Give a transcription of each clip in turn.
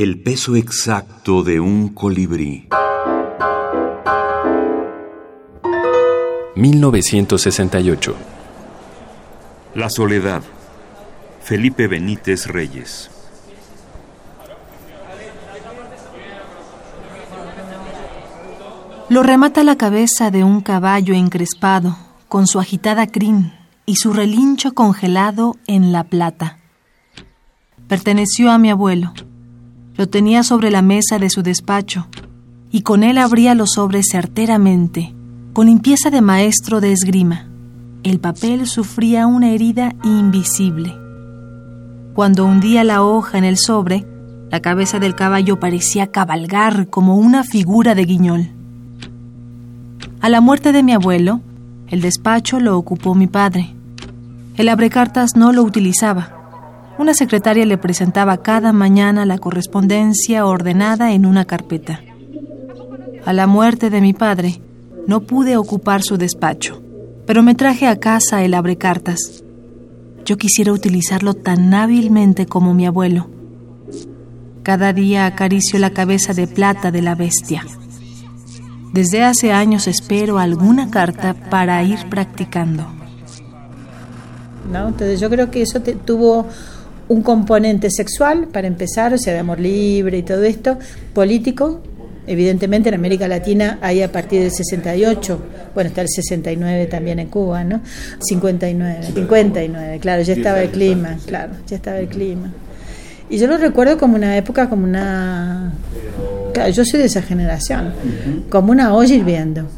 El peso exacto de un colibrí. 1968. La soledad. Felipe Benítez Reyes. Lo remata la cabeza de un caballo encrespado, con su agitada crin y su relincho congelado en la plata. Perteneció a mi abuelo. Lo tenía sobre la mesa de su despacho, y con él abría los sobres certeramente, con limpieza de maestro de esgrima. El papel sufría una herida invisible. Cuando hundía la hoja en el sobre, la cabeza del caballo parecía cabalgar como una figura de guiñol. A la muerte de mi abuelo, el despacho lo ocupó mi padre. El abrecartas no lo utilizaba. Una secretaria le presentaba cada mañana la correspondencia ordenada en una carpeta. A la muerte de mi padre, no pude ocupar su despacho, pero me traje a casa el abrecartas. Yo quisiera utilizarlo tan hábilmente como mi abuelo. Cada día acaricio la cabeza de plata de la bestia. Desde hace años espero alguna carta para ir practicando. ¿No? Entonces yo creo que eso tuvo un componente sexual, para empezar, o sea, de amor libre y todo esto, político, evidentemente en América Latina hay a partir del 68, bueno, está el 69 también en Cuba, ¿no? 59, 59, claro, ya estaba el clima, claro, ya estaba el clima. Y yo lo recuerdo como una época, como una... Claro, yo soy de esa generación, como una olla hirviendo.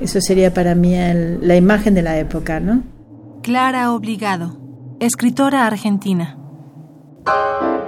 Eso sería para mí la imagen de la época, ¿no? Clara Obligado, escritora argentina. Thank you.